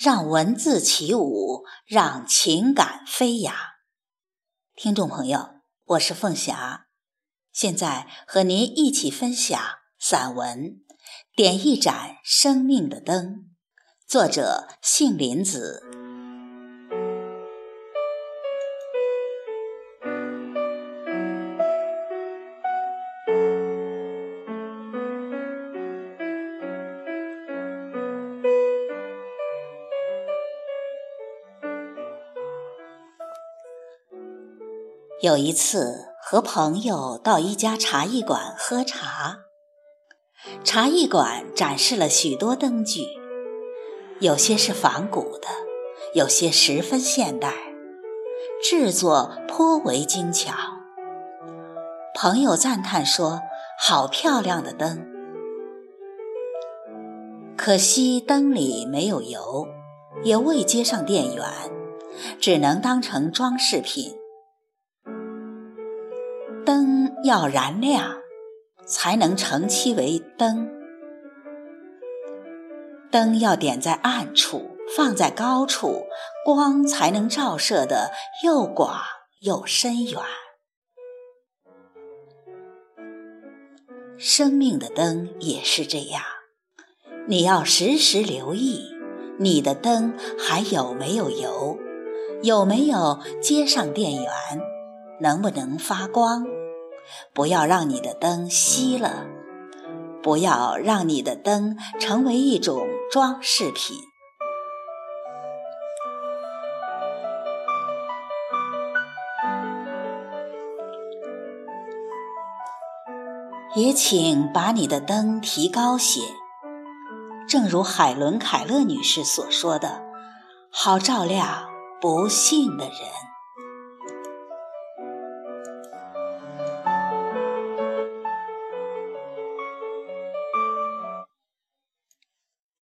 让文字起舞，让情感飞扬。听众朋友，我是凤霞，现在和您一起分享散文《点一盏生命的灯》，作者杏林子。有一次和朋友到一家茶艺馆喝茶，茶艺馆展示了许多灯具，有些是仿古的，有些十分现代，制作颇为精巧。朋友赞叹说：“好漂亮的灯！”可惜灯里没有油，也未接上电源，只能当成装饰品。灯要燃亮，才能成其为灯；灯要点在暗处，放在高处，光才能照射的又广又深远。生命的灯也是这样，你要时时留意，你的灯还有没有油，有没有接上电源，能不能发光。不要让你的灯熄了，不要让你的灯成为一种装饰品。也请把你的灯提高些，正如海伦·凯勒女士所说的：“好照亮不幸的人。”